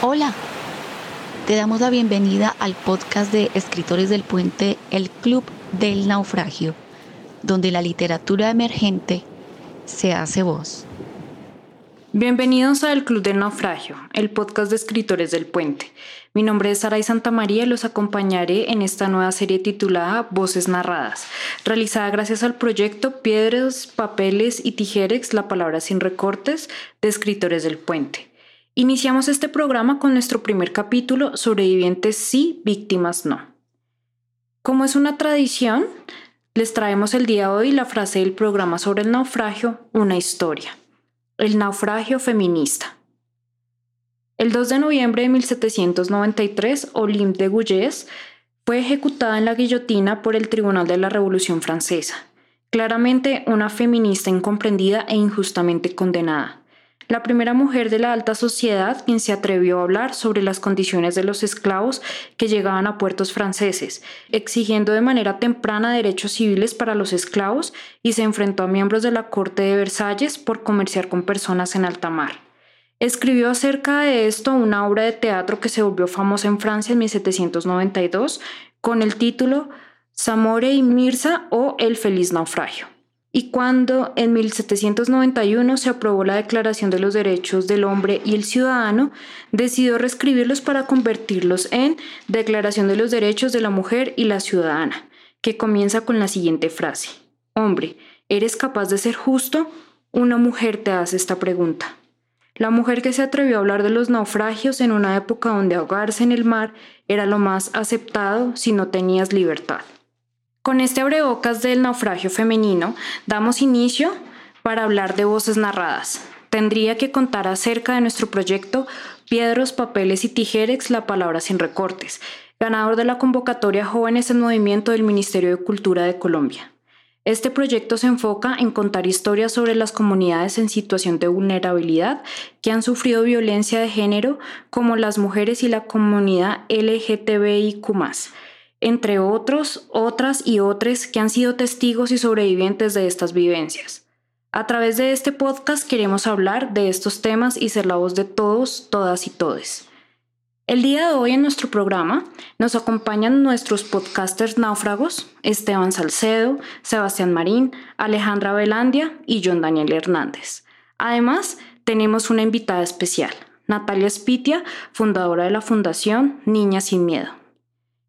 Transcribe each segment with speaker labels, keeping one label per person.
Speaker 1: Hola, te damos la bienvenida al podcast de Escritores del Puente, el Club del Naufragio, donde la literatura emergente se hace voz.
Speaker 2: Bienvenidos al Club del Naufragio, el podcast de Escritores del Puente. Mi nombre es Saray Santamaría y los acompañaré en esta nueva serie titulada Voces Narradas, realizada gracias al proyecto Piedras, Papeles y Tijerex, la palabra sin recortes, de Escritores del Puente. Iniciamos este programa con nuestro primer capítulo, Sobrevivientes sí, víctimas no. Como es una tradición, les traemos el día de hoy la frase del programa sobre el naufragio, una historia. El naufragio feminista. El 2 de noviembre de 1793, Olympe de Gouges fue ejecutada en la guillotina por el Tribunal de la Revolución Francesa, claramente una feminista incomprendida e injustamente condenada la primera mujer de la alta sociedad quien se atrevió a hablar sobre las condiciones de los esclavos que llegaban a puertos franceses, exigiendo de manera temprana derechos civiles para los esclavos y se enfrentó a miembros de la corte de Versalles por comerciar con personas en alta mar. Escribió acerca de esto una obra de teatro que se volvió famosa en Francia en 1792 con el título Samore y Mirza o El feliz naufragio y cuando en 1791 se aprobó la Declaración de los Derechos del Hombre y el Ciudadano, decidió reescribirlos para convertirlos en Declaración de los Derechos de la Mujer y la Ciudadana, que comienza con la siguiente frase. Hombre, ¿eres capaz de ser justo? Una mujer te hace esta pregunta. La mujer que se atrevió a hablar de los naufragios en una época donde ahogarse en el mar era lo más aceptado si no tenías libertad. Con este abrebocas del naufragio femenino, damos inicio para hablar de voces narradas. Tendría que contar acerca de nuestro proyecto Piedros, Papeles y Tijerex, la palabra sin recortes, ganador de la convocatoria Jóvenes en Movimiento del Ministerio de Cultura de Colombia. Este proyecto se enfoca en contar historias sobre las comunidades en situación de vulnerabilidad que han sufrido violencia de género, como las mujeres y la comunidad LGTBIQ entre otros, otras y otros que han sido testigos y sobrevivientes de estas vivencias. A través de este podcast queremos hablar de estos temas y ser la voz de todos, todas y todes. El día de hoy en nuestro programa nos acompañan nuestros podcasters náufragos, Esteban Salcedo, Sebastián Marín, Alejandra Velandia y John Daniel Hernández. Además, tenemos una invitada especial, Natalia Spitia, fundadora de la Fundación Niñas Sin Miedo.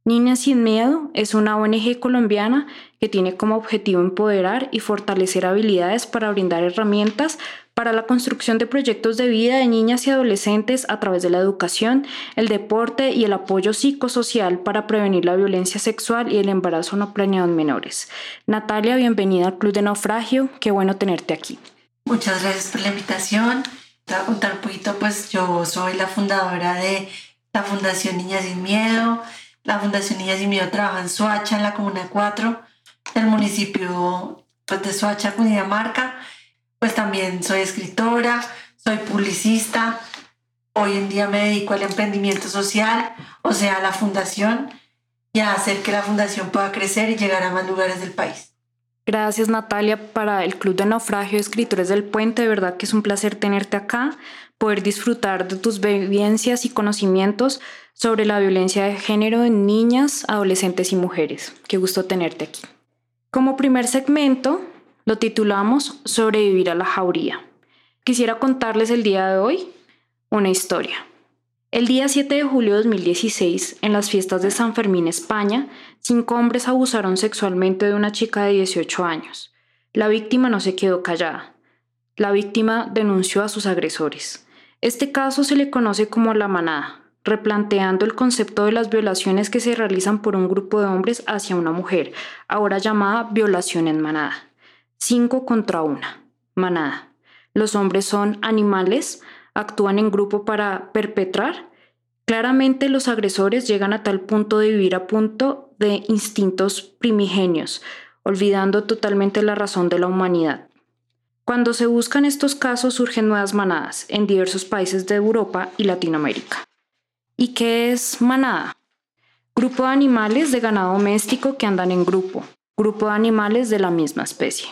Speaker 2: Niñas sin Miedo es una ONG colombiana que tiene como objetivo empoderar y fortalecer habilidades para brindar herramientas para la construcción de proyectos de vida de niñas y adolescentes a través de la educación, el deporte y el apoyo psicosocial para prevenir la violencia sexual y el embarazo no planeado en menores. Natalia, bienvenida al Club de Naufragio, qué bueno tenerte aquí.
Speaker 3: Muchas gracias por la invitación. Te un poquito, pues yo soy la fundadora de la Fundación Niñas sin Miedo. La Fundación Niñas y Miedo trabaja en Soacha, en la Comuna 4, del municipio pues, de Soacha, Cundinamarca. Pues también soy escritora, soy publicista. Hoy en día me dedico al emprendimiento social, o sea, a la fundación, y a hacer que la fundación pueda crecer y llegar a más lugares del país.
Speaker 2: Gracias Natalia para el Club de Naufragio Escritores del Puente. De verdad que es un placer tenerte acá, poder disfrutar de tus vivencias y conocimientos sobre la violencia de género en niñas, adolescentes y mujeres. Qué gusto tenerte aquí. Como primer segmento, lo titulamos Sobrevivir a la jauría. Quisiera contarles el día de hoy una historia. El día 7 de julio de 2016, en las fiestas de San Fermín, España, cinco hombres abusaron sexualmente de una chica de 18 años. La víctima no se quedó callada. La víctima denunció a sus agresores. Este caso se le conoce como la manada replanteando el concepto de las violaciones que se realizan por un grupo de hombres hacia una mujer, ahora llamada violación en manada. Cinco contra una. Manada. Los hombres son animales, actúan en grupo para perpetrar. Claramente los agresores llegan a tal punto de vivir a punto de instintos primigenios, olvidando totalmente la razón de la humanidad. Cuando se buscan estos casos surgen nuevas manadas en diversos países de Europa y Latinoamérica. ¿Y qué es manada? Grupo de animales de ganado doméstico que andan en grupo, grupo de animales de la misma especie.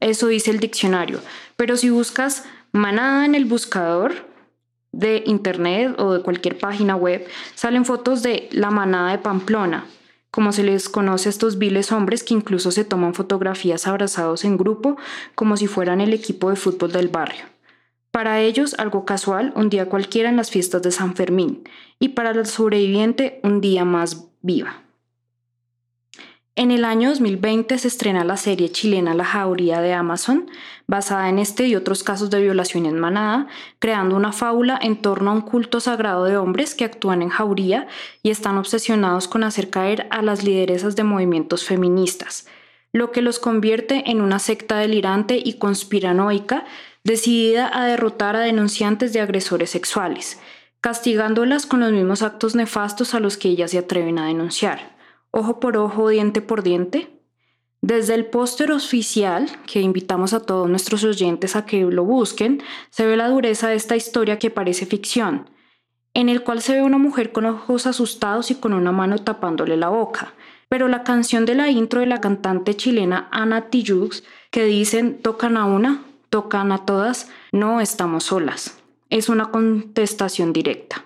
Speaker 2: Eso dice el diccionario, pero si buscas manada en el buscador, de internet o de cualquier página web salen fotos de la manada de Pamplona, como se les conoce a estos viles hombres que incluso se toman fotografías abrazados en grupo como si fueran el equipo de fútbol del barrio. Para ellos, algo casual, un día cualquiera en las fiestas de San Fermín, y para el sobreviviente, un día más viva. En el año 2020 se estrena la serie chilena La Jauría de Amazon, basada en este y otros casos de violación en manada, creando una fábula en torno a un culto sagrado de hombres que actúan en jauría y están obsesionados con hacer caer a las lideresas de movimientos feministas, lo que los convierte en una secta delirante y conspiranoica decidida a derrotar a denunciantes de agresores sexuales, castigándolas con los mismos actos nefastos a los que ellas se atreven a denunciar ojo por ojo, diente por diente. Desde el póster oficial, que invitamos a todos nuestros oyentes a que lo busquen, se ve la dureza de esta historia que parece ficción, en el cual se ve una mujer con ojos asustados y con una mano tapándole la boca. Pero la canción de la intro de la cantante chilena Ana Tijoux, que dicen tocan a una, tocan a todas, no estamos solas. Es una contestación directa.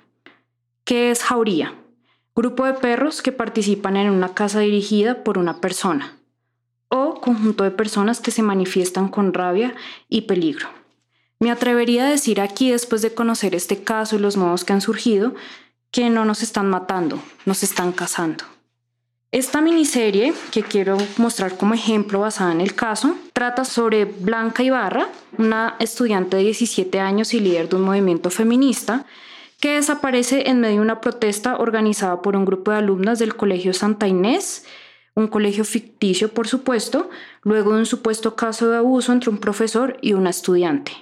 Speaker 2: ¿Qué es jauría? grupo de perros que participan en una casa dirigida por una persona o conjunto de personas que se manifiestan con rabia y peligro. Me atrevería a decir aquí, después de conocer este caso y los modos que han surgido, que no nos están matando, nos están cazando. Esta miniserie, que quiero mostrar como ejemplo basada en el caso, trata sobre Blanca Ibarra, una estudiante de 17 años y líder de un movimiento feminista, que desaparece en medio de una protesta organizada por un grupo de alumnas del Colegio Santa Inés, un colegio ficticio por supuesto, luego de un supuesto caso de abuso entre un profesor y una estudiante.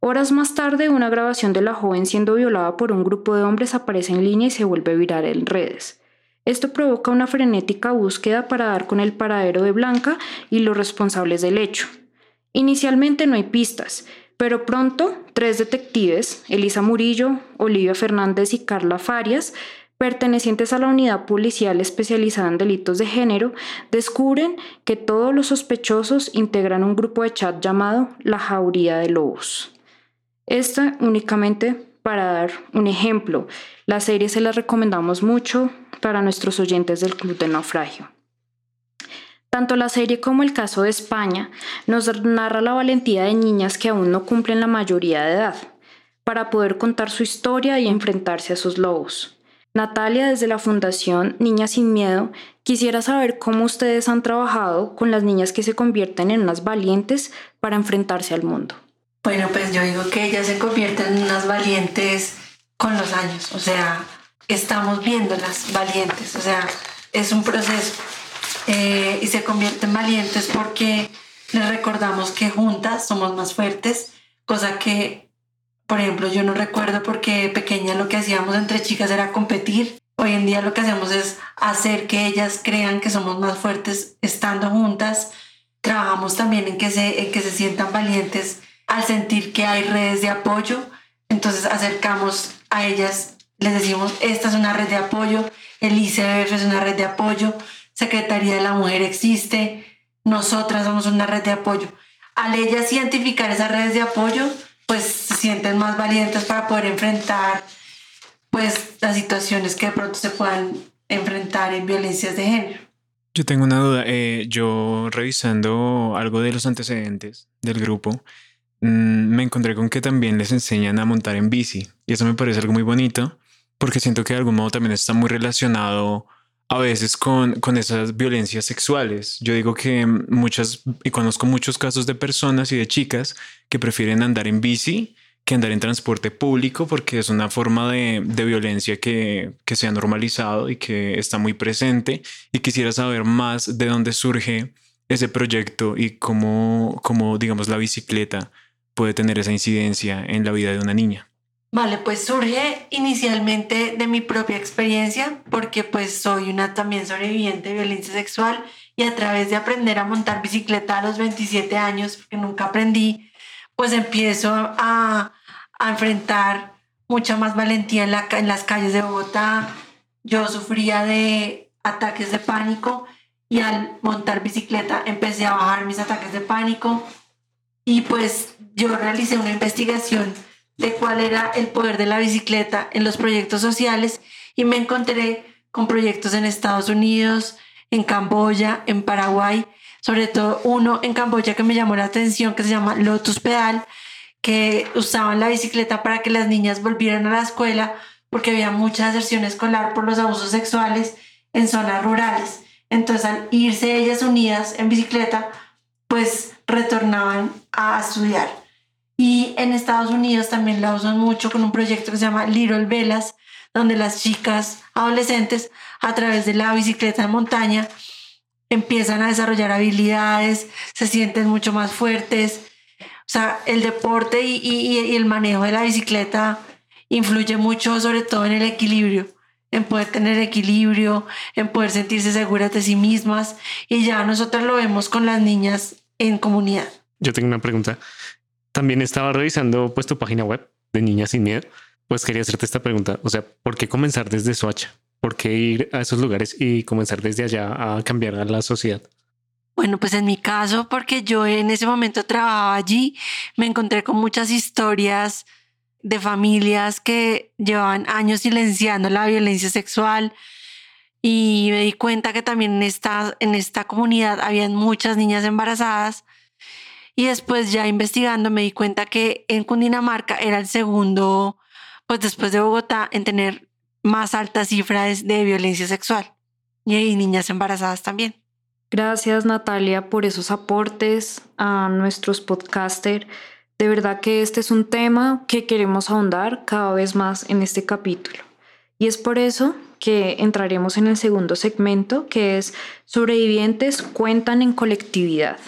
Speaker 2: Horas más tarde, una grabación de la joven siendo violada por un grupo de hombres aparece en línea y se vuelve viral en redes. Esto provoca una frenética búsqueda para dar con el paradero de Blanca y los responsables del hecho. Inicialmente no hay pistas, pero pronto, tres detectives, Elisa Murillo, Olivia Fernández y Carla Farias, pertenecientes a la unidad policial especializada en delitos de género, descubren que todos los sospechosos integran un grupo de chat llamado La Jauría de Lobos. Esta únicamente para dar un ejemplo. La serie se la recomendamos mucho para nuestros oyentes del Club de Naufragio. Tanto la serie como el caso de España nos narra la valentía de niñas que aún no cumplen la mayoría de edad, para poder contar su historia y enfrentarse a sus lobos. Natalia, desde la Fundación Niñas sin Miedo, quisiera saber cómo ustedes han trabajado con las niñas que se convierten en unas valientes para enfrentarse al mundo.
Speaker 3: Bueno, pues yo digo que ellas se convierten en unas valientes con los años, o sea, estamos viéndolas valientes, o sea, es un proceso. Eh, y se convierten valientes porque les recordamos que juntas somos más fuertes, cosa que, por ejemplo, yo no recuerdo porque pequeña lo que hacíamos entre chicas era competir. Hoy en día lo que hacemos es hacer que ellas crean que somos más fuertes estando juntas. Trabajamos también en que se, en que se sientan valientes al sentir que hay redes de apoyo. Entonces acercamos a ellas, les decimos, esta es una red de apoyo, el ICBF es una red de apoyo, Secretaría de la Mujer existe, nosotras somos una red de apoyo. Al ellas identificar esas redes de apoyo, pues se sienten más valientes para poder enfrentar pues las situaciones que de pronto se puedan enfrentar en violencias de género.
Speaker 4: Yo tengo una duda. Eh, yo revisando algo de los antecedentes del grupo, mm, me encontré con que también les enseñan a montar en bici. Y eso me parece algo muy bonito, porque siento que de algún modo también está muy relacionado a veces con, con esas violencias sexuales. Yo digo que muchas, y conozco muchos casos de personas y de chicas que prefieren andar en bici que andar en transporte público porque es una forma de, de violencia que, que, se ha normalizado y que está muy presente. Y quisiera saber más de dónde surge ese proyecto y cómo, cómo digamos, la bicicleta puede tener esa incidencia en la vida de una niña.
Speaker 3: Vale, pues surge inicialmente de mi propia experiencia, porque pues soy una también sobreviviente de violencia sexual y a través de aprender a montar bicicleta a los 27 años, porque nunca aprendí, pues empiezo a, a enfrentar mucha más valentía en, la, en las calles de Bogotá. Yo sufría de ataques de pánico y al montar bicicleta empecé a bajar mis ataques de pánico y pues yo realicé una investigación de cuál era el poder de la bicicleta en los proyectos sociales y me encontré con proyectos en Estados Unidos, en Camboya, en Paraguay, sobre todo uno en Camboya que me llamó la atención que se llama Lotus Pedal, que usaban la bicicleta para que las niñas volvieran a la escuela porque había mucha deserción escolar por los abusos sexuales en zonas rurales. Entonces, al irse ellas unidas en bicicleta, pues retornaban a estudiar. Y en Estados Unidos también la usan mucho con un proyecto que se llama Little Velas, donde las chicas adolescentes a través de la bicicleta de montaña empiezan a desarrollar habilidades, se sienten mucho más fuertes. O sea, el deporte y, y el manejo de la bicicleta influye mucho sobre todo en el equilibrio, en poder tener equilibrio, en poder sentirse seguras de sí mismas y ya nosotros lo vemos con las niñas en comunidad.
Speaker 5: Yo tengo una pregunta. También estaba revisando pues tu página web de Niñas sin Miedo. Pues quería hacerte esta pregunta. O sea, ¿por qué comenzar desde Soacha? ¿Por qué ir a esos lugares y comenzar desde allá a cambiar a la sociedad?
Speaker 3: Bueno, pues en mi caso, porque yo en ese momento trabajaba allí, me encontré con muchas historias de familias que llevaban años silenciando la violencia sexual y me di cuenta que también en esta, en esta comunidad habían muchas niñas embarazadas y después ya investigando me di cuenta que en Cundinamarca era el segundo, pues después de Bogotá, en tener más altas cifras de violencia sexual y hay niñas embarazadas también.
Speaker 2: Gracias Natalia por esos aportes a nuestros podcasters de verdad que este es un tema que queremos ahondar cada vez más en este capítulo. Y es por eso que entraremos en el segundo segmento, que es sobrevivientes cuentan en colectividad.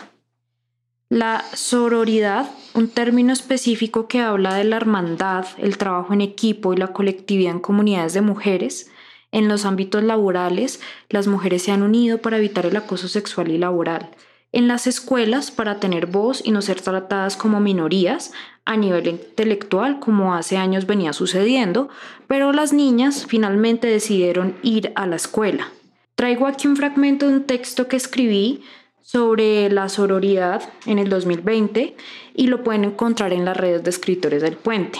Speaker 2: La sororidad, un término específico que habla de la hermandad, el trabajo en equipo y la colectividad en comunidades de mujeres. En los ámbitos laborales, las mujeres se han unido para evitar el acoso sexual y laboral en las escuelas para tener voz y no ser tratadas como minorías a nivel intelectual como hace años venía sucediendo, pero las niñas finalmente decidieron ir a la escuela. Traigo aquí un fragmento de un texto que escribí sobre la sororidad en el 2020 y lo pueden encontrar en las redes de escritores del puente.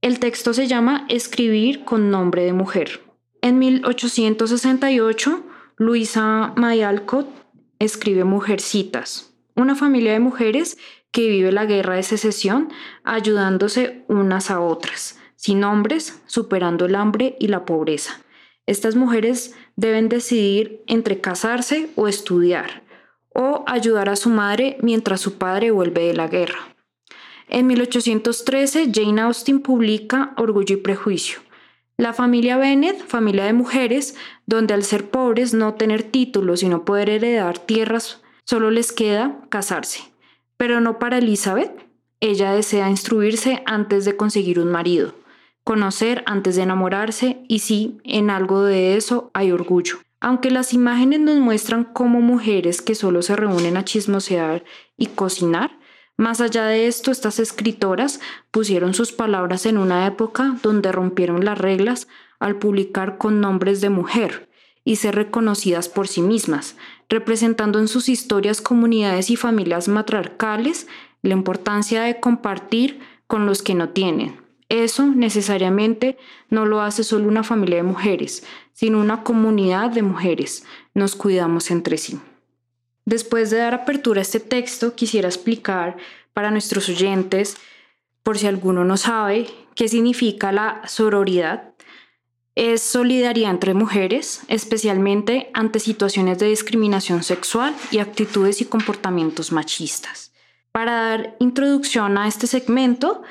Speaker 2: El texto se llama Escribir con nombre de mujer. En 1868, Luisa Mayalcott escribe Mujercitas, una familia de mujeres que vive la guerra de secesión ayudándose unas a otras, sin hombres, superando el hambre y la pobreza. Estas mujeres deben decidir entre casarse o estudiar, o ayudar a su madre mientras su padre vuelve de la guerra. En 1813, Jane Austen publica Orgullo y Prejuicio, la familia Bennett, familia de mujeres, donde al ser pobres, no tener títulos y no poder heredar tierras, solo les queda casarse. Pero no para Elizabeth. Ella desea instruirse antes de conseguir un marido, conocer antes de enamorarse y sí, en algo de eso hay orgullo. Aunque las imágenes nos muestran como mujeres que solo se reúnen a chismosear y cocinar, más allá de esto, estas escritoras pusieron sus palabras en una época donde rompieron las reglas al publicar con nombres de mujer y ser reconocidas por sí mismas, representando en sus historias comunidades y familias matriarcales la importancia de compartir con los que no tienen. Eso necesariamente no lo hace solo una familia de mujeres, sino una comunidad de mujeres. Nos cuidamos entre sí. Después de dar apertura a este texto, quisiera explicar para nuestros oyentes, por si alguno no sabe, qué significa la sororidad. Es solidaridad entre mujeres, especialmente ante situaciones de discriminación sexual y actitudes y comportamientos machistas. Para dar introducción a este segmento,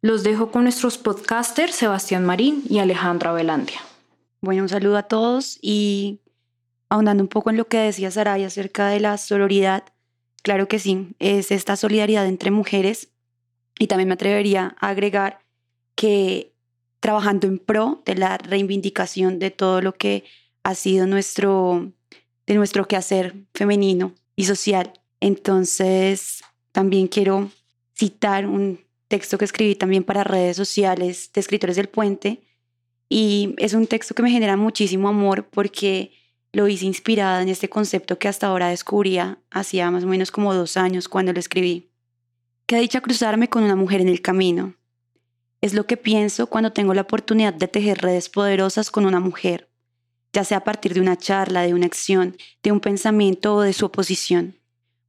Speaker 2: los dejo con nuestros podcasters Sebastián Marín y Alejandra Velandia.
Speaker 6: Bueno, un saludo a todos y ahondando un poco en lo que decía Saray acerca de la sororidad, claro que sí, es esta solidaridad entre mujeres y también me atrevería a agregar que trabajando en pro de la reivindicación de todo lo que ha sido nuestro, de nuestro quehacer femenino y social. Entonces, también quiero citar un texto que escribí también para redes sociales de escritores del puente y es un texto que me genera muchísimo amor porque lo hice inspirada en este concepto que hasta ahora descubría hacía más o menos como dos años cuando lo escribí. Qué dicha cruzarme con una mujer en el camino. Es lo que pienso cuando tengo la oportunidad de tejer redes poderosas con una mujer, ya sea a partir de una charla, de una acción, de un pensamiento o de su oposición.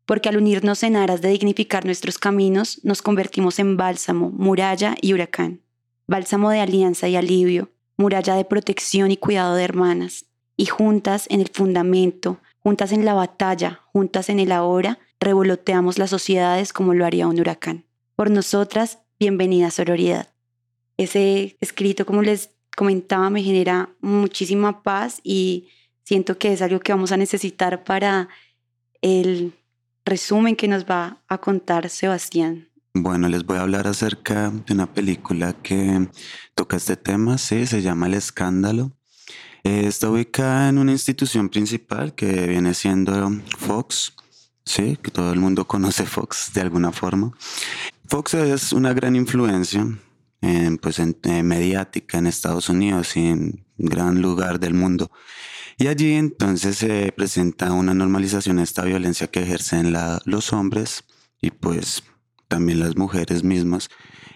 Speaker 6: Porque al unirnos en aras de dignificar nuestros caminos, nos convertimos en bálsamo, muralla y huracán. Bálsamo de alianza y alivio, muralla de protección y cuidado de hermanas. Y juntas en el fundamento, juntas en la batalla, juntas en el ahora, revoloteamos las sociedades como lo haría un huracán. Por nosotras, bienvenida sororidad. Ese escrito, como les comentaba, me genera muchísima paz y siento que es algo que vamos a necesitar para el resumen que nos va a contar Sebastián.
Speaker 7: Bueno, les voy a hablar acerca de una película que toca este tema, sí, se llama El Escándalo. Está ubicada en una institución principal que viene siendo Fox, sí, que todo el mundo conoce Fox de alguna forma. Fox es una gran influencia en, pues, en, mediática en Estados Unidos y en gran lugar del mundo. Y allí entonces se presenta una normalización de esta violencia que ejercen los hombres y pues también las mujeres mismas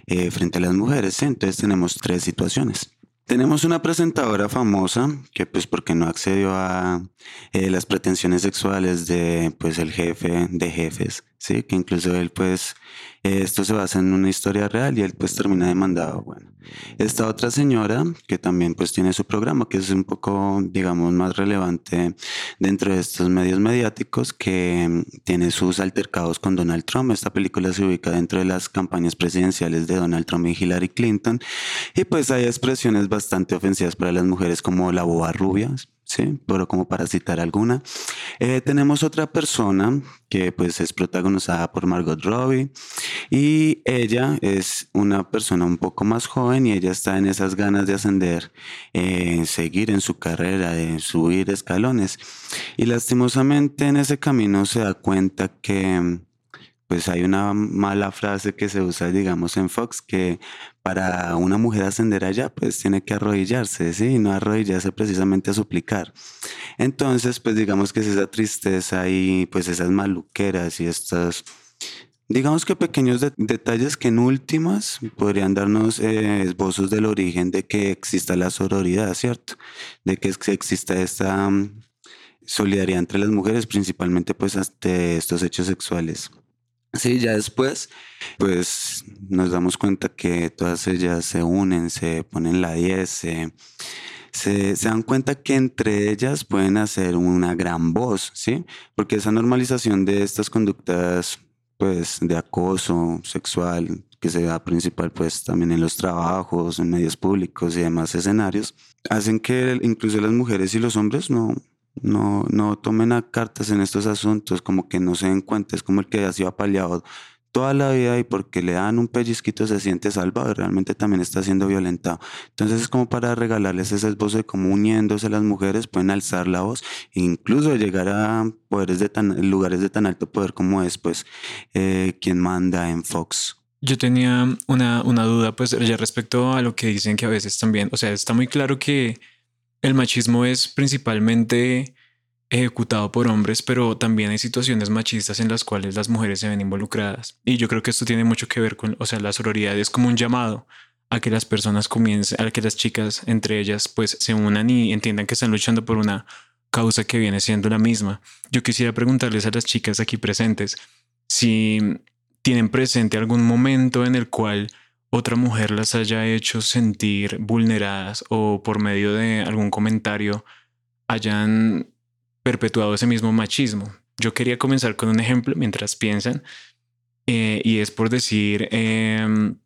Speaker 7: eh, frente a las mujeres. Entonces tenemos tres situaciones. Tenemos una presentadora famosa que pues porque no accedió a eh, las pretensiones sexuales de pues el jefe de jefes, sí, que incluso él pues esto se basa en una historia real y él pues termina demandado. Bueno, esta otra señora que también pues tiene su programa que es un poco digamos más relevante dentro de estos medios mediáticos que mm, tiene sus altercados con Donald Trump. Esta película se ubica dentro de las campañas presidenciales de Donald Trump y Hillary Clinton y pues hay expresiones bastante ofensivas para las mujeres como la boba rubia, ¿sí? Pero como para citar alguna. Eh, tenemos otra persona que pues es protagonizada por Margot Robbie y ella es una persona un poco más joven y ella está en esas ganas de ascender, eh, seguir en su carrera, de subir escalones. Y lastimosamente en ese camino se da cuenta que pues hay una mala frase que se usa, digamos, en Fox, que para una mujer ascender allá, pues tiene que arrodillarse, ¿sí? Y no arrodillarse precisamente a suplicar. Entonces, pues digamos que es esa tristeza y pues esas maluqueras y estos, digamos que pequeños detalles que en últimas podrían darnos eh, esbozos del origen de que exista la sororidad, ¿cierto? De que exista esta mm, solidaridad entre las mujeres, principalmente pues ante estos hechos sexuales. Sí, ya después, pues nos damos cuenta que todas ellas se unen, se ponen la 10, se, se, dan cuenta que entre ellas pueden hacer una gran voz, ¿sí? Porque esa normalización de estas conductas, pues, de acoso sexual, que se da principal, pues, también en los trabajos, en medios públicos y demás escenarios, hacen que incluso las mujeres y los hombres no, no, no tomen cartas en estos asuntos, como que no se den cuenta, es como el que ha sido apaleado toda la vida y porque le dan un pellizquito se siente salvado realmente también está siendo violentado. Entonces es como para regalarles ese voz de cómo uniéndose las mujeres pueden alzar la voz e incluso llegar a poderes de tan, lugares de tan alto poder como es pues eh, quien manda en Fox.
Speaker 4: Yo tenía una, una duda pues ya respecto a lo que dicen que a veces también, o sea, está muy claro que el machismo es principalmente ejecutado por hombres, pero también hay situaciones machistas en las cuales las mujeres se ven involucradas. Y yo creo que esto tiene mucho que ver con, o sea, la sororidad es como un llamado a que las personas comiencen, a que las chicas entre ellas pues se unan y entiendan que están luchando por una causa que viene siendo la misma. Yo quisiera preguntarles a las chicas aquí presentes si tienen presente algún momento en el cual otra mujer las haya hecho sentir vulneradas o por medio de algún comentario hayan perpetuado ese mismo machismo. Yo quería comenzar con un ejemplo mientras piensan eh, y es por decir, em,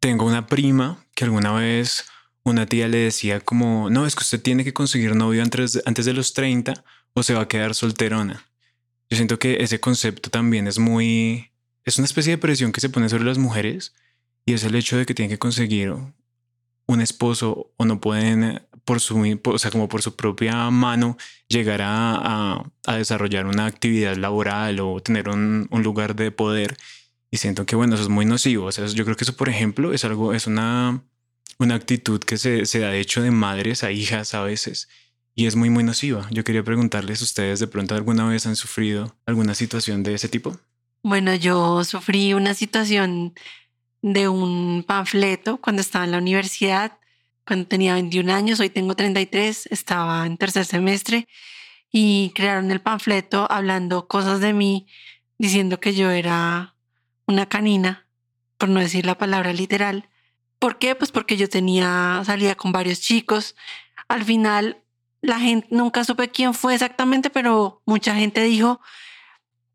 Speaker 4: tengo una prima que alguna vez una tía le decía como, no, es que usted tiene que conseguir novio antes, antes de los 30 o se va a quedar solterona. Yo siento que ese concepto también es muy, es una especie de presión que se pone sobre las mujeres y es el hecho de que tienen que conseguir un esposo o no pueden por su, o sea, como por su propia mano llegar a, a, desarrollar una actividad laboral o tener un, un, lugar de poder. Y siento que, bueno, eso es muy nocivo. O sea, yo creo que eso, por ejemplo, es algo, es una, una actitud que se, se da de hecho de madres a hijas a veces y es muy, muy nociva. Yo quería preguntarles, ¿ustedes de pronto alguna vez han sufrido alguna situación de ese tipo?
Speaker 3: Bueno, yo sufrí una situación de un panfleto cuando estaba en la universidad, cuando tenía 21 años, hoy tengo 33, estaba en tercer semestre y crearon el panfleto hablando cosas de mí, diciendo que yo era una canina, por no decir la palabra literal. ¿Por qué? Pues porque yo tenía, salía con varios chicos. Al final, la gente, nunca supe quién fue exactamente, pero mucha gente dijo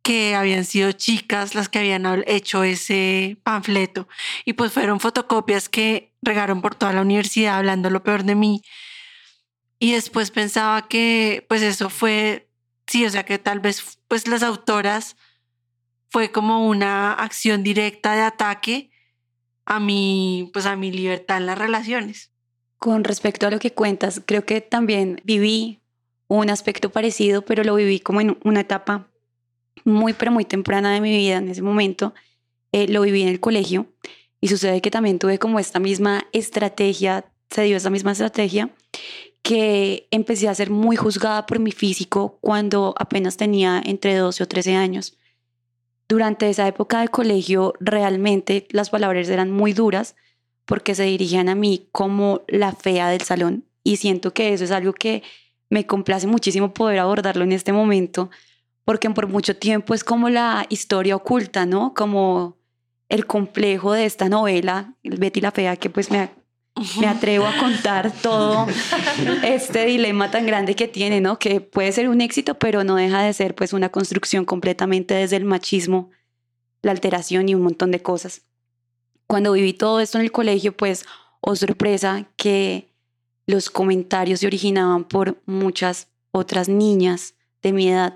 Speaker 3: que habían sido chicas las que habían hecho ese panfleto. Y pues fueron fotocopias que regaron por toda la universidad hablando lo peor de mí. Y después pensaba que pues eso fue, sí, o sea que tal vez pues las autoras fue como una acción directa de ataque a mi, pues a mi libertad en las relaciones.
Speaker 6: Con respecto a lo que cuentas, creo que también viví un aspecto parecido, pero lo viví como en una etapa muy, pero muy temprana de mi vida en ese momento. Eh, lo viví en el colegio y sucede que también tuve como esta misma estrategia, se dio esa misma estrategia que empecé a ser muy juzgada por mi físico cuando apenas tenía entre 12 o 13 años. Durante esa época de colegio realmente las palabras eran muy duras porque se dirigían a mí como la fea del salón y siento que eso es algo que me complace muchísimo poder abordarlo en este momento porque por mucho tiempo es como la historia oculta, ¿no? Como el complejo de esta novela, Betty la Fea, que pues me me atrevo a contar todo este dilema tan grande que tiene, ¿no? Que puede ser un éxito, pero no deja de ser pues una construcción completamente desde el machismo, la alteración y un montón de cosas. Cuando viví todo esto en el colegio, pues, oh sorpresa, que los comentarios se originaban por muchas otras niñas de mi edad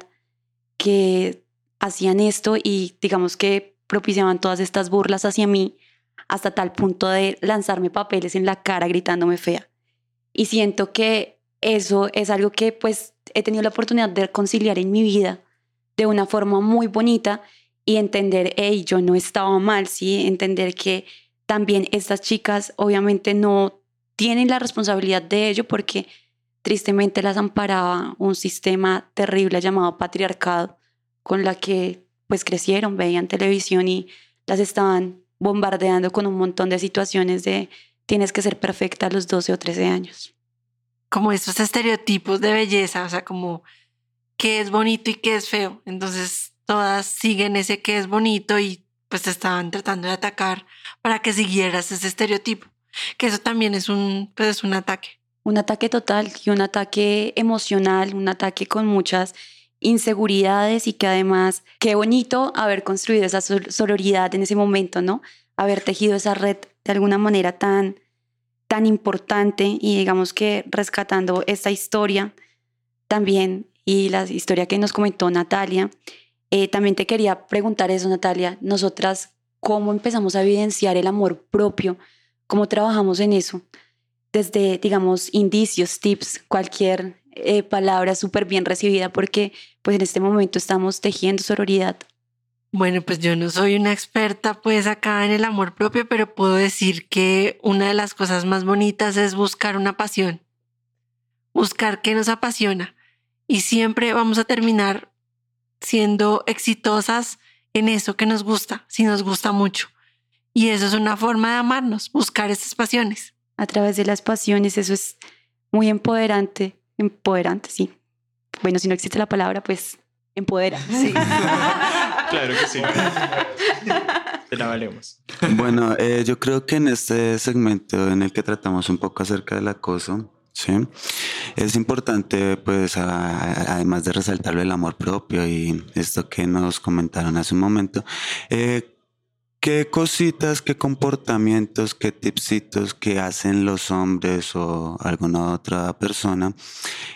Speaker 6: que hacían esto y digamos que propiciaban todas estas burlas hacia mí hasta tal punto de lanzarme papeles en la cara gritándome fea. Y siento que eso es algo que pues he tenido la oportunidad de conciliar en mi vida de una forma muy bonita y entender, hey, yo no estaba mal, sí, entender que también estas chicas obviamente no tienen la responsabilidad de ello porque tristemente las amparaba un sistema terrible llamado patriarcado con la que pues crecieron, veían televisión y las estaban bombardeando con un montón de situaciones de tienes que ser perfecta a los 12 o 13 años.
Speaker 3: Como estos estereotipos de belleza, o sea, como qué es bonito y qué es feo. Entonces todas siguen ese que es bonito y pues te estaban tratando de atacar para que siguieras ese estereotipo. Que eso también es un, pues es un ataque.
Speaker 6: Un ataque total y un ataque emocional, un ataque con muchas inseguridades y que además, qué bonito haber construido esa sororidad en ese momento, ¿no? Haber tejido esa red de alguna manera tan, tan importante y digamos que rescatando esta historia también y la historia que nos comentó Natalia, eh, también te quería preguntar eso, Natalia, nosotras, ¿cómo empezamos a evidenciar el amor propio? ¿Cómo trabajamos en eso? Desde, digamos, indicios, tips, cualquier eh, palabra súper bien recibida porque pues en este momento estamos tejiendo sororidad.
Speaker 3: Bueno, pues yo no soy una experta pues acá en el amor propio, pero puedo decir que una de las cosas más bonitas es buscar una pasión, buscar qué nos apasiona y siempre vamos a terminar siendo exitosas en eso que nos gusta, si nos gusta mucho. Y eso es una forma de amarnos, buscar esas pasiones.
Speaker 6: A través de las pasiones, eso es muy empoderante empoderante, sí. Bueno, si no existe la palabra, pues empodera. Sí.
Speaker 4: claro que sí. Te la valemos.
Speaker 7: Bueno, eh, yo creo que en este segmento en el que tratamos un poco acerca del acoso, ¿sí? Es importante, pues, además de resaltarlo el amor propio y esto que nos comentaron hace un momento, eh, ¿Qué cositas, qué comportamientos, qué tipsitos que hacen los hombres o alguna otra persona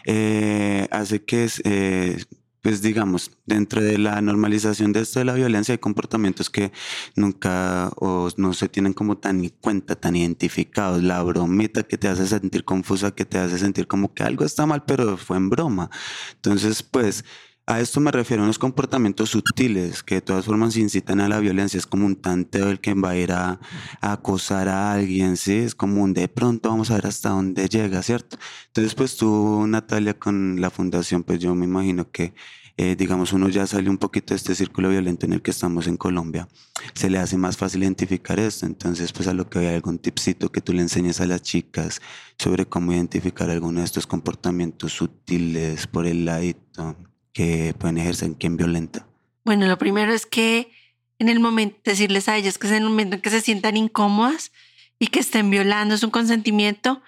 Speaker 7: eh, hace que, eh, pues digamos, dentro de la normalización de esto de la violencia hay comportamientos que nunca o no se tienen como tan en cuenta, tan identificados. La bromita que te hace sentir confusa, que te hace sentir como que algo está mal, pero fue en broma. Entonces, pues a esto me refiero a unos comportamientos sutiles que de todas formas incitan a la violencia. Es como un tanteo el que va a ir a, acosar a alguien, ¿sí? Es como un de pronto vamos a ver hasta dónde llega, ¿cierto? Entonces, pues tú, Natalia, con la fundación, pues yo me imagino que eh, digamos, uno ya sale un poquito de este círculo violento en el que estamos en Colombia, se le hace más fácil identificar esto. Entonces, pues a lo que hay algún tipcito que tú le enseñes a las chicas sobre cómo identificar alguno de estos comportamientos sutiles por el ladito que pueden ejercer en quien violenta.
Speaker 3: Bueno, lo primero es que en el momento, decirles a ellas que es en el momento en que se sientan incómodas y que estén violando su consentimiento,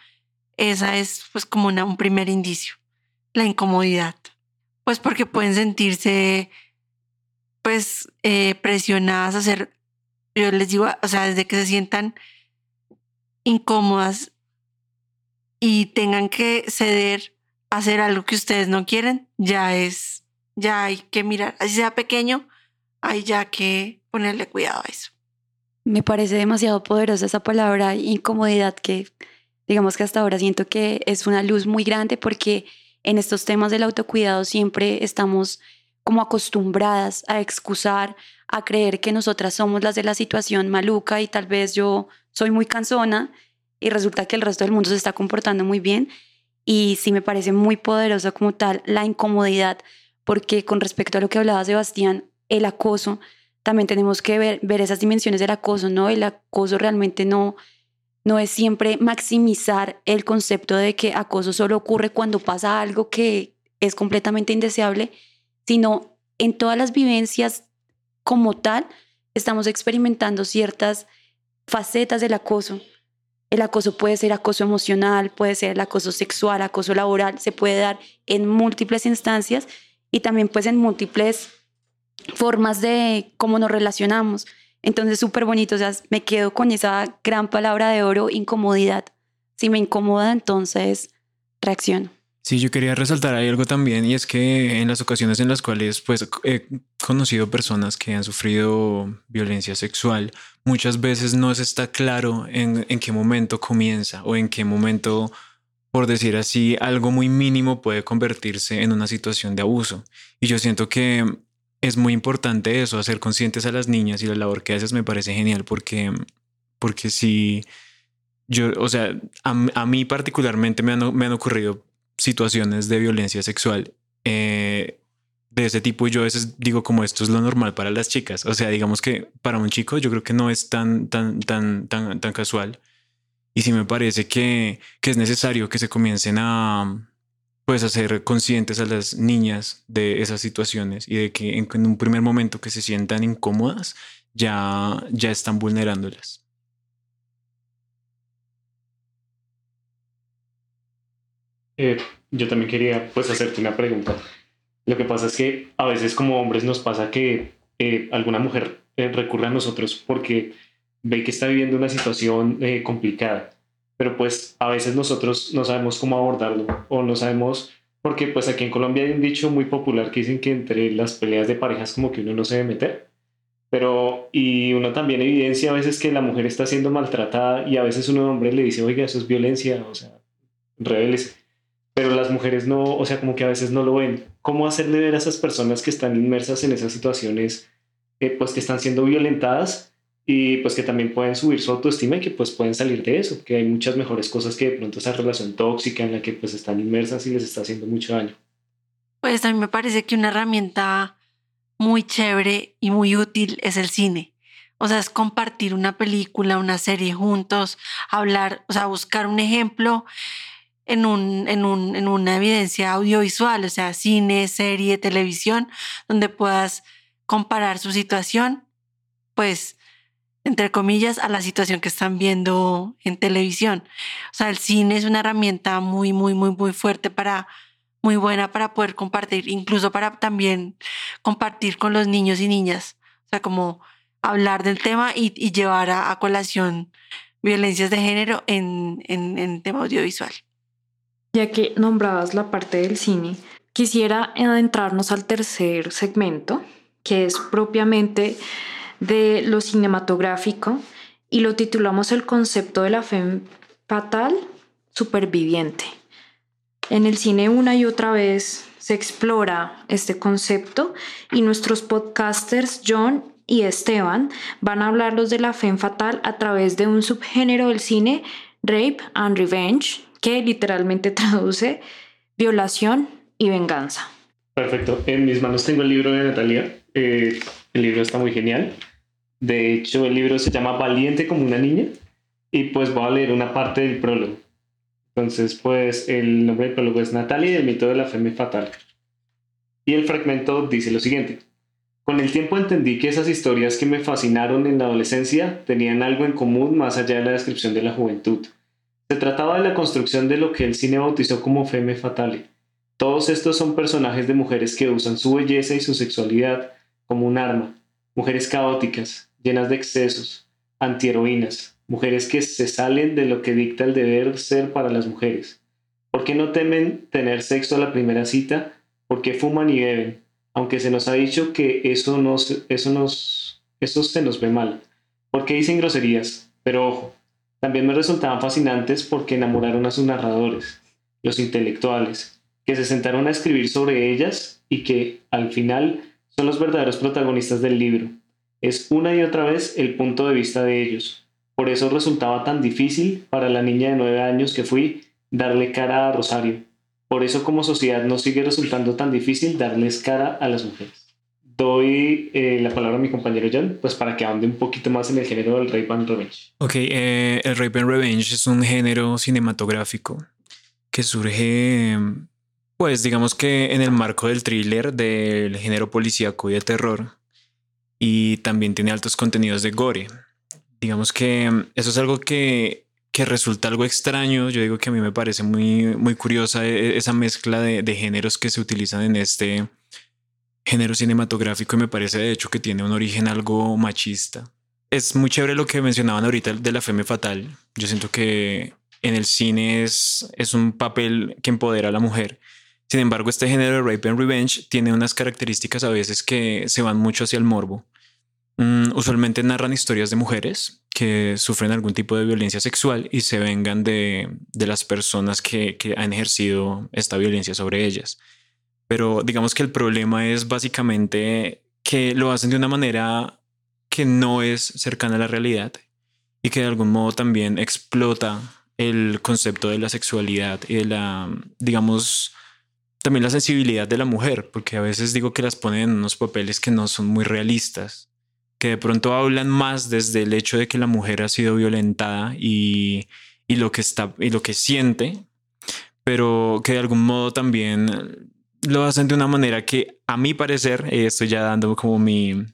Speaker 3: esa es pues como una, un primer indicio, la incomodidad. Pues porque pueden sentirse pues eh, presionadas a hacer, yo les digo, o sea, desde que se sientan incómodas y tengan que ceder a hacer algo que ustedes no quieren, ya es, ya hay que mirar, así sea pequeño, hay ya que ponerle cuidado a eso.
Speaker 6: Me parece demasiado poderosa esa palabra incomodidad que digamos que hasta ahora siento que es una luz muy grande porque en estos temas del autocuidado siempre estamos como acostumbradas a excusar, a creer que nosotras somos las de la situación maluca y tal vez yo soy muy cansona y resulta que el resto del mundo se está comportando muy bien. Y sí me parece muy poderosa como tal la incomodidad, porque con respecto a lo que hablaba Sebastián, el acoso, también tenemos que ver, ver esas dimensiones del acoso, ¿no? El acoso realmente no, no es siempre maximizar el concepto de que acoso solo ocurre cuando pasa algo que es completamente indeseable, sino en todas las vivencias como tal, estamos experimentando ciertas facetas del acoso. El acoso puede ser acoso emocional, puede ser el acoso sexual, acoso laboral, se puede dar en múltiples instancias y también pues en múltiples formas de cómo nos relacionamos. Entonces, súper bonito, o sea, me quedo con esa gran palabra de oro, incomodidad. Si me incomoda, entonces reacciono.
Speaker 4: Sí, yo quería resaltar algo también y es que en las ocasiones en las cuales pues he conocido personas que han sufrido violencia sexual, muchas veces no se está claro en, en qué momento comienza o en qué momento, por decir así, algo muy mínimo puede convertirse en una situación de abuso. Y yo siento que es muy importante eso, hacer conscientes a las niñas y la labor que haces me parece genial porque, porque si yo, o sea, a, mí particularmente me han, me han, ocurrido situaciones de violencia sexual eh, de ese tipo y yo a veces digo como esto es lo normal para las chicas, o sea, digamos que para un chico yo creo que no es tan, tan, tan, tan, tan casual y sí me parece que, que es necesario que se comiencen a pues hacer conscientes a las niñas de esas situaciones y de que en, un primer momento que se sientan incómodas ya, ya están vulnerándolas.
Speaker 5: Eh, yo también quería pues hacerte una pregunta. Lo que pasa es que a veces como hombres nos pasa que eh, alguna mujer eh, recurre a nosotros porque ve que está viviendo una situación complicada pero pues a veces nosotros no sabemos cómo abordarlo o no sabemos, porque pues aquí en Colombia hay un dicho muy popular que dicen que entre las peleas de parejas como que uno no se debe meter, pero y uno también evidencia a veces que la mujer está siendo maltratada y a veces un hombre le dice, oiga, eso es violencia, o sea, rebeles, pero las mujeres no, o sea, como que a veces no lo ven. ¿Cómo hacerle ver a esas personas que están inmersas en esas situaciones, eh, pues que están siendo violentadas? Y pues que también pueden subir su autoestima y que pues pueden salir de eso, que hay muchas mejores cosas que de pronto esa relación tóxica en la que pues están inmersas y les está haciendo mucho daño.
Speaker 3: Pues a mí me parece que una herramienta muy chévere y muy útil es el cine. O sea, es compartir una película, una serie juntos, hablar, o sea, buscar un ejemplo en, un, en, un, en una evidencia audiovisual, o sea, cine, serie, televisión, donde puedas comparar su situación, pues entre comillas, a la situación que están viendo en televisión. O sea, el cine es una herramienta muy, muy, muy, muy fuerte para, muy buena para poder compartir, incluso para también compartir con los niños y niñas. O sea, como hablar del tema y, llevar a, colación violencias de género en, en, en tema audiovisual.
Speaker 2: Ya que nombrabas la parte del cine, quisiera adentrarnos al tercer segmento, que es propiamente de lo cinematográfico y lo titulamos El concepto de la fe fatal superviviente. En el cine una y otra vez se explora este concepto y nuestros podcasters John y Esteban van a hablarlos de la fe fatal a través de un subgénero del cine, Rape and Revenge, que literalmente traduce violación y venganza.
Speaker 5: Perfecto. En mis manos tengo el libro de Natalia. Eh, el libro está muy genial. De hecho, el libro se llama Valiente como una niña. Y pues voy a leer una parte del prólogo. Entonces, pues el nombre del prólogo es Natalia y el mito de la femme fatal. Y el fragmento dice lo siguiente. Con el tiempo entendí que esas historias que me fascinaron en la adolescencia tenían algo en común más allá de la descripción de la juventud. Se trataba de la construcción de lo que el cine bautizó como femme fatale. Todos estos son personajes de mujeres que usan su belleza y su sexualidad como un arma, mujeres caóticas, llenas de excesos, antiheroínas, mujeres que se salen de lo que dicta el deber ser para las mujeres. ¿Por qué no temen tener sexo a la primera cita? ¿Por qué fuman y beben? Aunque se nos ha dicho que eso, nos, eso, nos, eso se nos ve mal. ¿Por qué dicen groserías? Pero ojo, también me resultaban fascinantes porque enamoraron a sus narradores, los intelectuales, que se sentaron a escribir sobre ellas y que, al final, son los verdaderos protagonistas del libro. Es una y otra vez el punto de vista de ellos. Por eso resultaba tan difícil para la niña de nueve años que fui darle cara a Rosario. Por eso como sociedad nos sigue resultando tan difícil darles cara a las mujeres. Doy eh, la palabra a mi compañero John, pues para que ande un poquito más en el género del rape and revenge.
Speaker 4: Ok, eh, el rape and revenge es un género cinematográfico que surge, pues digamos que en el marco del thriller del género policíaco y de terror y también tiene altos contenidos de gore. Digamos que eso es algo que, que resulta algo extraño. Yo digo que a mí me parece muy, muy curiosa e, esa mezcla de, de géneros que se utilizan en este género cinematográfico y me parece de hecho que tiene un origen algo machista. Es muy chévere lo que mencionaban ahorita de la femme fatal. Yo siento que en el cine es, es un papel que empodera a la mujer. Sin embargo, este género de rape and revenge tiene unas características a veces que se van mucho hacia el morbo. Mm, usualmente narran historias de mujeres que sufren algún tipo de violencia sexual y se vengan de, de las personas que, que han ejercido esta violencia sobre ellas. Pero digamos que el problema es básicamente que lo hacen de una manera que no es cercana a la realidad y que de algún modo también explota el concepto de la sexualidad y de la, digamos, también la sensibilidad de la mujer, porque a veces digo que las ponen en unos papeles que no son muy realistas, que de pronto hablan más desde el hecho de que la mujer ha sido violentada y, y lo que está y lo que siente, pero que de algún modo también lo hacen de una manera que a mi parecer, eh, estoy ya dando como mi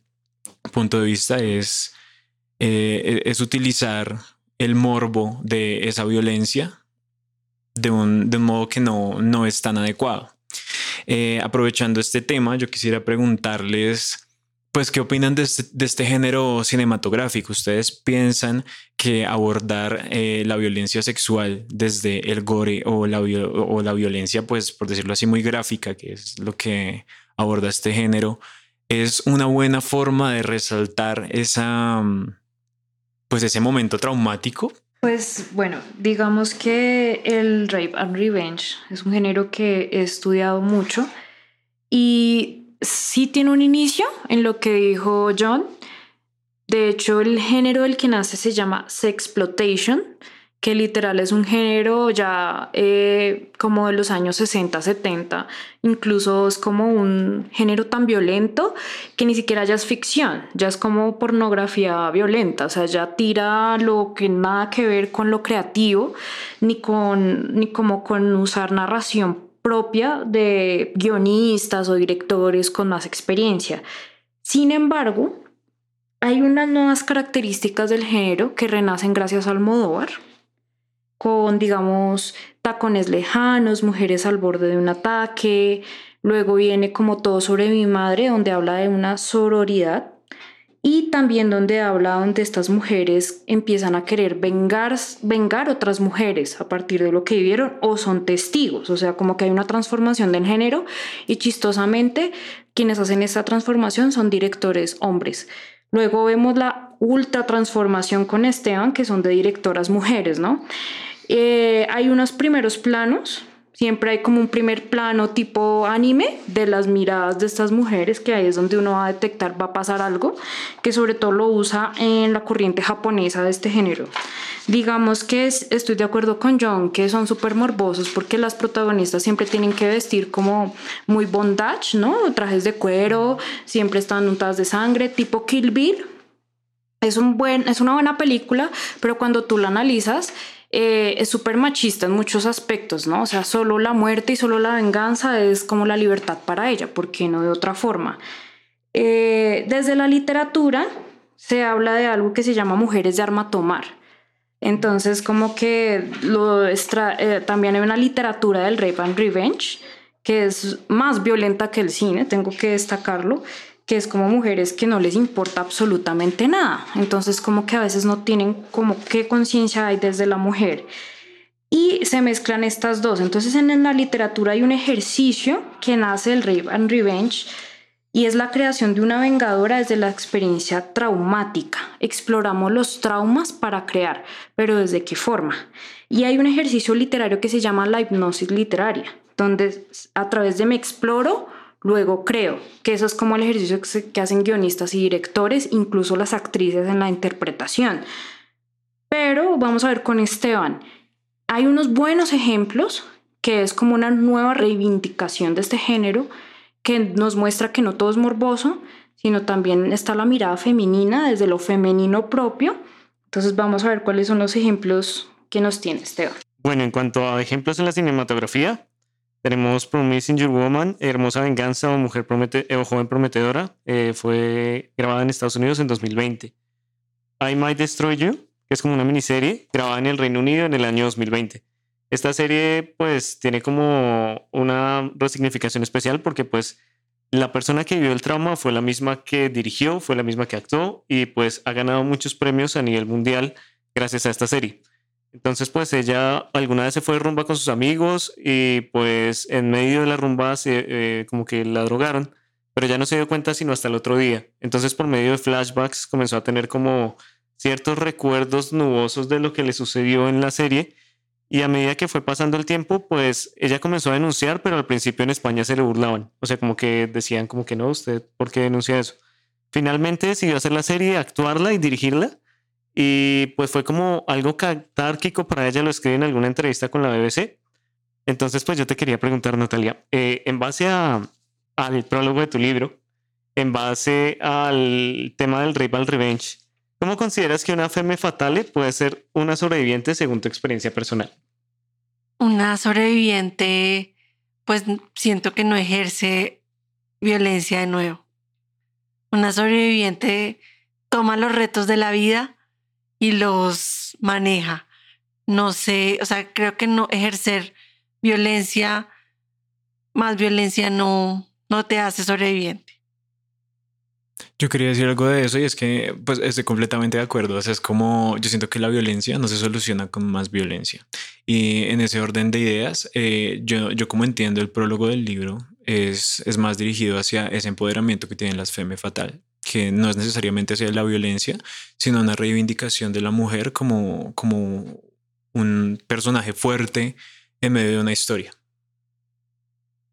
Speaker 4: punto de vista, es, eh, es utilizar el morbo de esa violencia de un, de un modo que no, no es tan adecuado. Eh, aprovechando este tema, yo quisiera preguntarles pues, ¿qué opinan de este, este, género cinematográfico? ¿Ustedes piensan que abordar eh, la violencia sexual desde el gore o la, o la violencia, pues, por decirlo así, muy gráfica, que es lo que aborda este género, es una buena forma de resaltar esa, pues, ese momento traumático?
Speaker 2: Pues bueno, digamos que el rape and revenge es un género que he estudiado mucho y sí tiene un inicio en lo que dijo John. De hecho, el género del que nace se llama sexploitation, que literal es un género ya eh, como de los años 60, 70. Incluso es como un género tan violento que ni siquiera ya es ficción, ya es como pornografía violenta. O sea, ya tira lo que nada que ver con lo creativo, ni con ni como con usar narración propia de guionistas o directores con más experiencia. Sin embargo, hay unas nuevas características del género que renacen gracias al Almodóvar, con, digamos, tacones lejanos, mujeres al borde de un ataque. Luego viene como todo sobre mi madre, donde habla de una sororidad y también donde habla donde estas mujeres empiezan a querer vengar, vengar otras mujeres a partir de lo que vivieron o son testigos, o sea, como que hay una transformación del género y chistosamente quienes hacen esta transformación son directores hombres. Luego vemos la ultra transformación con Esteban, que son de directoras mujeres, ¿no? Eh, hay unos primeros planos Siempre hay como un primer plano tipo anime de las miradas de estas mujeres, que ahí es donde uno va a detectar va a pasar algo, que sobre todo lo usa en la corriente japonesa de este género. Digamos que estoy de acuerdo con John, que son súper morbosos porque las protagonistas siempre tienen que vestir como muy bondage, ¿no? Trajes de cuero, siempre están untadas de sangre, tipo Kill Bill. Es, un buen, es una buena película, pero cuando tú la analizas, eh, es súper machista en muchos aspectos, ¿no? O sea, solo la muerte y solo la venganza es como la libertad para ella, porque no de otra forma. Eh, desde la literatura se habla de algo que se llama mujeres de arma tomar. Entonces, como que lo eh, también hay una literatura del rape and revenge que es más violenta que el cine, tengo que destacarlo, que es como mujeres que no les importa absolutamente nada. Entonces como que a veces no tienen como qué conciencia hay desde la mujer. Y se mezclan estas dos. Entonces en la literatura hay un ejercicio que nace del Rape and Revenge y es la creación de una vengadora desde la experiencia traumática. Exploramos los traumas para crear, pero ¿desde qué forma? Y hay un ejercicio literario que se llama la hipnosis literaria, donde a través de me exploro, Luego creo que eso es como el ejercicio que, hacen guionistas y directores, incluso las actrices en la interpretación. Pero vamos a ver con Esteban. Hay unos buenos ejemplos que es como una nueva reivindicación de este género que nos muestra que no todo es morboso, sino también está la mirada femenina desde lo femenino propio. Entonces vamos a ver cuáles son los ejemplos que nos tiene Esteban.
Speaker 5: Bueno, en cuanto a ejemplos en la cinematografía, tenemos Promising Your Woman, Hermosa Venganza o Mujer Promete eh, o Joven Prometedora. Eh, fue grabada en Estados Unidos en 2020. I Might Destroy You, que es como una miniserie grabada en el Reino Unido en el año 2020. Esta serie pues tiene como una resignificación especial porque pues la persona que vivió el trauma fue la misma que dirigió, fue la misma que actuó y pues ha ganado muchos premios a nivel mundial gracias a esta serie. Entonces, pues ella alguna vez se fue de rumba con sus amigos y pues en medio de la rumba se, eh, como que la drogaron, pero ya no se dio cuenta sino hasta el otro día. Entonces, por medio de flashbacks comenzó a tener como ciertos recuerdos nubosos de lo que le sucedió en la serie y a medida que fue pasando el tiempo, pues ella comenzó a denunciar, pero al principio en España se le burlaban. O sea, como que decían como que no, usted, ¿por qué denuncia eso? Finalmente decidió hacer la serie, actuarla y dirigirla y pues fue como algo catárquico para ella, lo escribí en alguna entrevista con la BBC. Entonces, pues yo te quería preguntar, Natalia, eh, en base al prólogo de tu libro, en base al tema del rival revenge, ¿cómo consideras que una femme fatale puede ser una sobreviviente según tu experiencia personal?
Speaker 3: Una sobreviviente, pues siento que no ejerce violencia de nuevo. Una sobreviviente toma los retos de la vida y los maneja. No sé, o sea, creo que no ejercer violencia, más violencia no, no te hace sobreviviente.
Speaker 4: Yo quería decir algo de eso y es que pues estoy completamente de acuerdo. O es como yo siento que la violencia no se soluciona con más violencia. Y en ese orden de ideas, eh, yo, yo como entiendo el prólogo del libro, es, es más dirigido hacia ese empoderamiento que tienen las femme fatal que no es necesariamente hacia la violencia, sino una reivindicación de la mujer como, como un personaje fuerte en medio de una historia.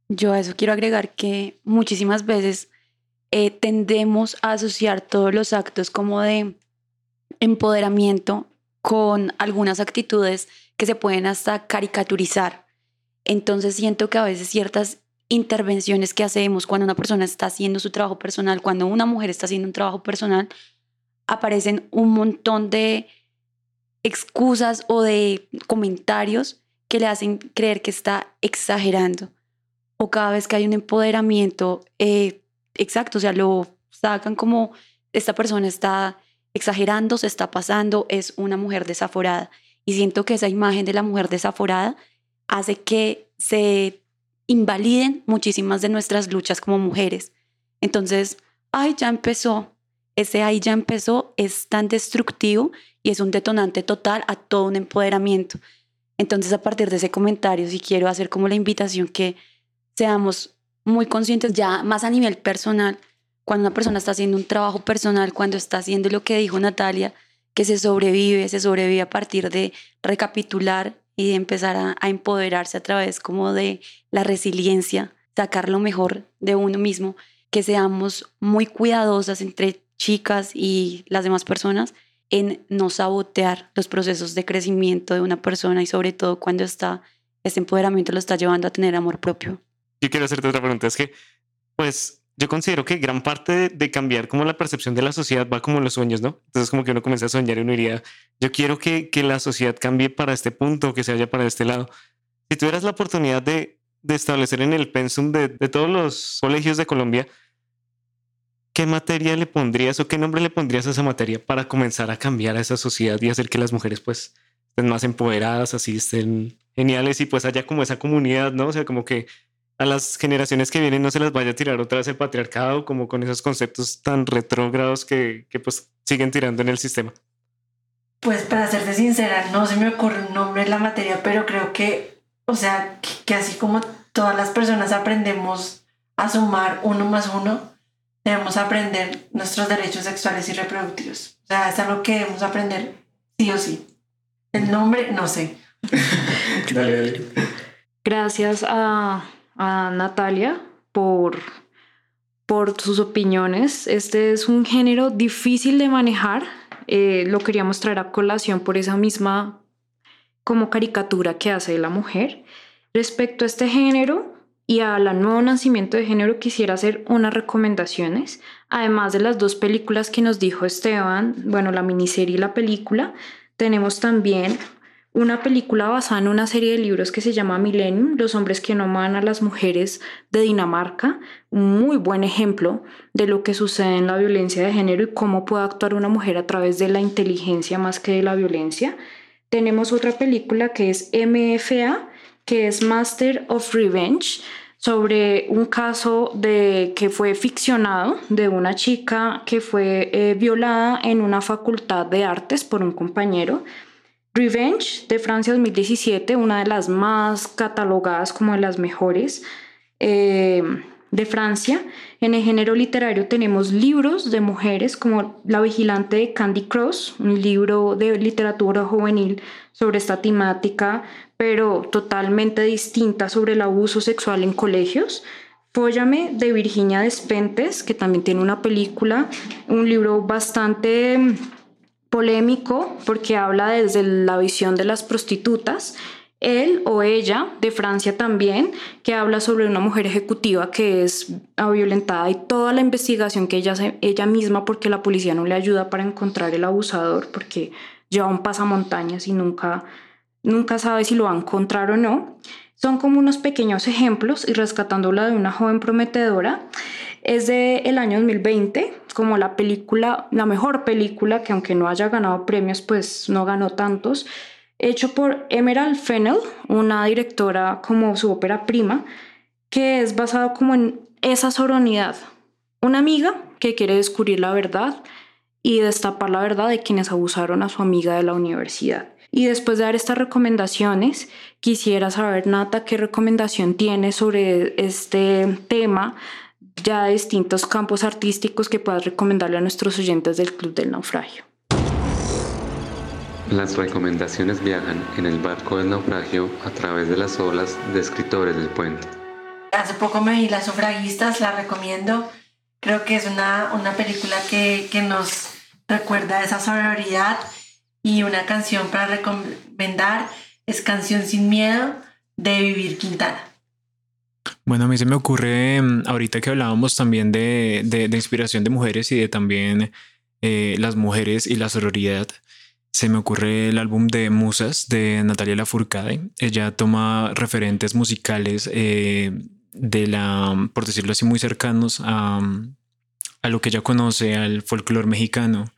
Speaker 6: Yo a eso quiero agregar que muchísimas veces eh, tendemos a asociar todos los actos como de empoderamiento con algunas actitudes que se pueden hasta caricaturizar. Entonces siento que a veces ciertas intervenciones que hacemos cuando una persona está haciendo su trabajo personal, cuando una mujer está haciendo un trabajo personal, aparecen un montón de excusas o de comentarios que le hacen creer que está exagerando. O cada vez que hay un empoderamiento, eh, exacto, o sea, lo sacan como esta persona está exagerando, se está pasando, es una mujer desaforada. Y siento que esa imagen de la mujer desaforada hace que se invaliden muchísimas de nuestras luchas como mujeres. Entonces, ay, ya empezó. Ese ay, ya empezó es tan destructivo y es un detonante total a todo un empoderamiento. Entonces, a partir de ese comentario, sí quiero hacer como la invitación que seamos muy conscientes ya más a nivel personal, cuando una persona está haciendo un trabajo personal, cuando está haciendo lo que dijo Natalia, que se sobrevive, se sobrevive a partir de recapitular y de empezar a, a empoderarse a través como de la resiliencia, sacar lo mejor de uno mismo, que seamos muy cuidadosas entre chicas y las demás personas en no sabotear los procesos de crecimiento de una persona y sobre todo cuando está este empoderamiento lo está llevando a tener amor propio.
Speaker 5: Yo quiero hacerte otra pregunta, es que pues yo considero que gran parte de, cambiar como la percepción de la sociedad va como en los sueños, ¿no? Entonces como que uno comienza a soñar y uno diría, yo quiero que, que la sociedad cambie para este punto, que se vaya para este lado. Si tuvieras la oportunidad de, de establecer en el pensum de, de todos los colegios de Colombia ¿qué materia le pondrías o qué nombre le pondrías a esa materia para comenzar a cambiar a esa sociedad y hacer que las mujeres pues estén más empoderadas, así estén geniales y pues haya como esa comunidad, ¿no? O sea, como que a las generaciones que vienen no se las vaya a tirar otra vez el patriarcado, como con esos conceptos tan retrógrados que, que pues siguen tirando en el sistema.
Speaker 3: Pues para serte sincera, no se me ocurre un nombre en la materia, pero creo que, o sea, que, que así como todas las personas aprendemos a sumar uno más uno, debemos aprender nuestros derechos sexuales y reproductivos. O sea, es algo que debemos aprender sí o sí. El nombre, no sé.
Speaker 2: dale, dale. Gracias a, a Natalia por, por sus opiniones. Este es un género difícil de manejar. Eh, lo queríamos traer a colación por esa misma como caricatura que hace la mujer. Respecto a este género, y al nuevo nacimiento de género quisiera hacer unas recomendaciones, además de las dos películas que nos dijo Esteban, bueno, la miniserie y la película, tenemos también una película basada en una serie de libros que se llama Millennium, Los hombres que no aman a las mujeres de Dinamarca, un muy buen ejemplo de lo que sucede en la violencia de género y cómo puede actuar una mujer a través de la inteligencia más que de la violencia. Tenemos otra película que es MFA, que es Master of Revenge, sobre un caso de que fue ficcionado de una chica que fue eh, violada en una facultad de artes por un compañero. Revenge de Francia 2017, una de las más catalogadas como de las mejores eh, de Francia. En el género literario tenemos libros de mujeres como La vigilante de Candy Cross, un libro de literatura juvenil sobre esta temática pero totalmente distinta sobre el abuso sexual en colegios. Fóllame de Virginia Despentes, que también tiene una película, un libro bastante polémico porque habla desde la visión de las prostitutas. Él o ella, de Francia también, que habla sobre una mujer ejecutiva que es violentada y toda la investigación que ella, ella misma, porque la policía no le ayuda para encontrar el abusador, porque lleva un pasamontañas y nunca nunca sabe si lo va a encontrar o no. Son como unos pequeños ejemplos y rescatándola de una joven prometedora. Es de el año 2020, como la película, la mejor película que aunque no haya ganado premios, pues no ganó tantos, hecho por Emerald Fennell, una directora como su ópera prima, que es basado como en esa soronidad. Una amiga que quiere descubrir la verdad y destapar la verdad de quienes abusaron a su amiga de la universidad. Y después de dar estas recomendaciones, quisiera saber, Nata, qué recomendación tiene sobre este tema, ya de distintos campos artísticos que puedas recomendarle a nuestros oyentes del Club del Naufragio.
Speaker 8: Las recomendaciones viajan en el barco del naufragio a través de las olas de escritores del puente.
Speaker 3: Hace poco me vi Las sufragistas, la recomiendo. Creo que es una, una película que, que nos recuerda esa sororidad y una canción para recomendar es Canción sin Miedo de Vivir Quintana.
Speaker 4: Bueno, a mí se me ocurre, mm, ahorita que hablábamos también de, de, inspiración de mujeres y de también eh, las mujeres y la sororidad, se me ocurre el álbum de Musas de Natalia Lafourcade. Ella toma referentes musicales eh, de la, por decirlo así, muy cercanos a, a lo que ella conoce, al folclore mexicano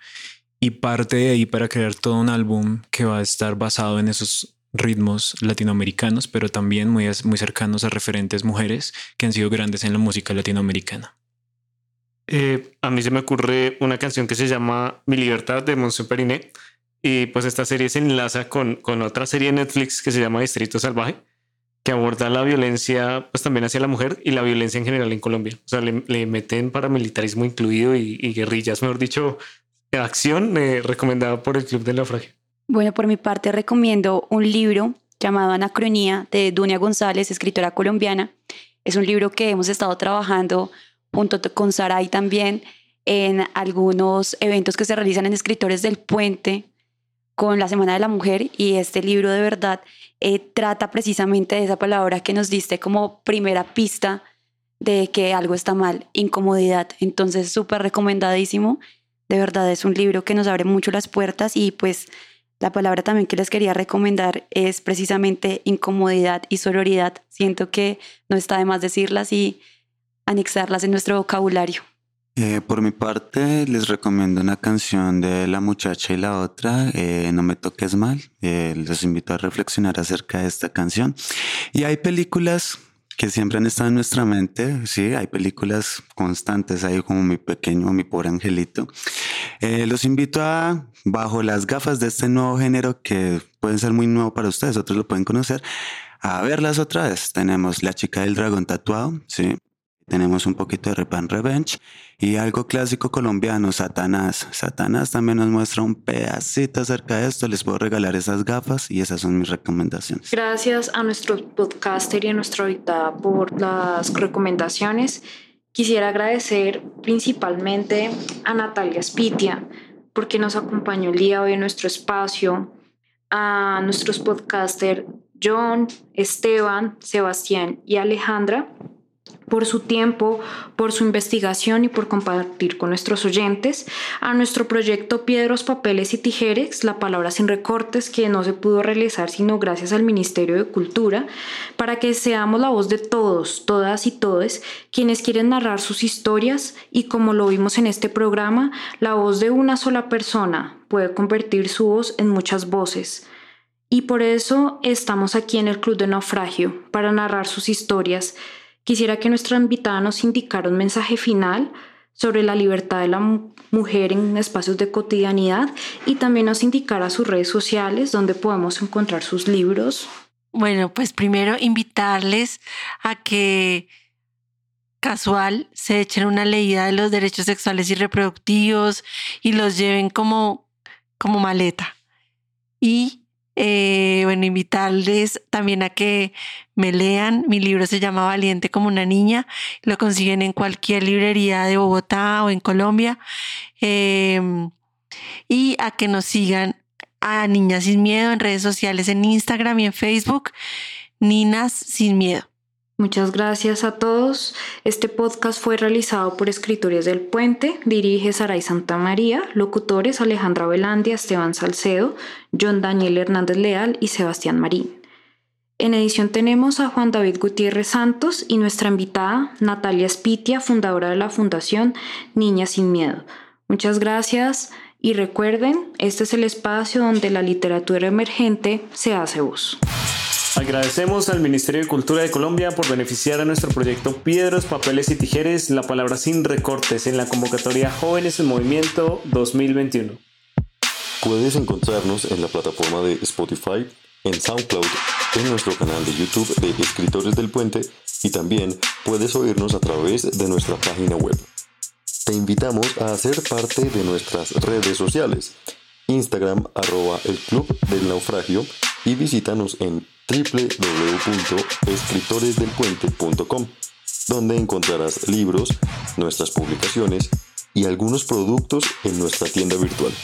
Speaker 4: y parte de ahí para crear todo un álbum que va a estar basado en esos ritmos latinoamericanos, pero también muy, muy cercanos a referentes mujeres que han sido grandes en la música latinoamericana.
Speaker 5: Eh, a mí se me ocurre una canción que se llama Mi Libertad de Monse Periné y pues esta serie se enlaza con, con otra serie de Netflix que se llama Distrito Salvaje que aborda la violencia pues también hacia la mujer y la violencia en general en Colombia. O sea, le, meten paramilitarismo incluido y, y guerrillas, mejor dicho, acción eh, recomendada por el Club de la Naufragio?
Speaker 6: Bueno, por mi parte recomiendo un libro llamado Anacronía de Dunia González, escritora colombiana. Es un libro que hemos estado trabajando junto con Saray también en algunos eventos que se realizan en Escritores del Puente con la Semana de la Mujer y este libro de verdad eh, trata precisamente de esa palabra que nos diste como primera pista de que algo está mal, incomodidad. Entonces, súper recomendadísimo. De verdad es un libro que nos abre mucho las puertas y pues la palabra también que les quería recomendar es precisamente incomodidad y sororidad. Siento que no está de más decirlas y anexarlas en nuestro vocabulario.
Speaker 7: Eh, por mi parte, les recomiendo una canción de La muchacha y la otra, eh, No me toques mal. Eh, invito a reflexionar acerca de esta canción. Y hay películas que siempre han estado en nuestra mente, sí, hay películas constantes ahí como Mi pequeño, Mi pobre angelito. los invito a, bajo las gafas de este nuevo género que pueden ser muy nuevo para ustedes, otros lo pueden conocer, a verlas otra vez. Tenemos La chica del dragón tatuado, sí, tenemos un poquito de Repan Revenge y algo clásico colombiano, Satanás. Satanás también nos muestra un pedacito acerca de esto. Les puedo regalar esas gafas y esas son mis recomendaciones.
Speaker 2: Gracias a nuestro podcaster y a nuestra invitada por las recomendaciones. Quisiera agradecer principalmente a Natalia Spitia porque nos acompañó el día de hoy en nuestro espacio, a nuestros podcasters John, Esteban, Sebastián y Alejandra por su tiempo, por su investigación y por compartir con nuestros oyentes a nuestro proyecto Piedros, Papeles y Tijeres, la palabra sin recortes que no se pudo realizar sino gracias al Ministerio de Cultura, para que seamos la voz de todos, todas y todes quienes quieren narrar sus historias y como lo vimos en este programa, la voz de una sola persona puede convertir su voz en muchas voces. Y por eso estamos aquí en el Club de Naufragio, para narrar sus historias Quisiera que nuestra invitada nos indicara un mensaje final sobre la libertad de la mujer en espacios de cotidianidad y también nos indicara sus redes sociales donde podemos encontrar sus libros.
Speaker 3: Bueno, pues primero invitarles a que casual se echen una leída de los derechos sexuales y reproductivos y los lleven como, como maleta. Y eh, bueno, invitarles también a que me lean. Mi libro se llama Valiente como una niña. Lo consiguen en cualquier librería de Bogotá o en Colombia. Em, y a que nos sigan a Niñas Sin Miedo en redes sociales, en Instagram y en Facebook. Ninas Sin Miedo.
Speaker 2: Muchas gracias a todos. Este podcast fue realizado por Escritores del Puente, dirige Saray Santa María, locutores Alejandra Velandia, Esteban Salcedo, John Daniel Hernández Leal y Sebastián Marín. En edición tenemos a Juan David Gutiérrez Santos y nuestra invitada Natalia Spitia, fundadora de la Fundación Niñas Sin Miedo. Muchas gracias y recuerden, este es el espacio donde la literatura emergente se hace voz.
Speaker 5: Agradecemos al Ministerio de Cultura de Colombia por beneficiar a nuestro proyecto Piedras, Papeles y Tijeres, la palabra sin recortes en la convocatoria Jóvenes en Movimiento 2021.
Speaker 9: Puedes encontrarnos en la plataforma de Spotify, en SoundCloud, en nuestro canal de YouTube de Escritores del Puente y también puedes oírnos a través de nuestra página web. Te invitamos a ser parte de nuestras redes sociales, Instagram arroba el Club del Naufragio y visítanos en www.escritoresdelpuente.com, donde encontrarás libros, nuestras publicaciones y algunos productos en nuestra tienda virtual.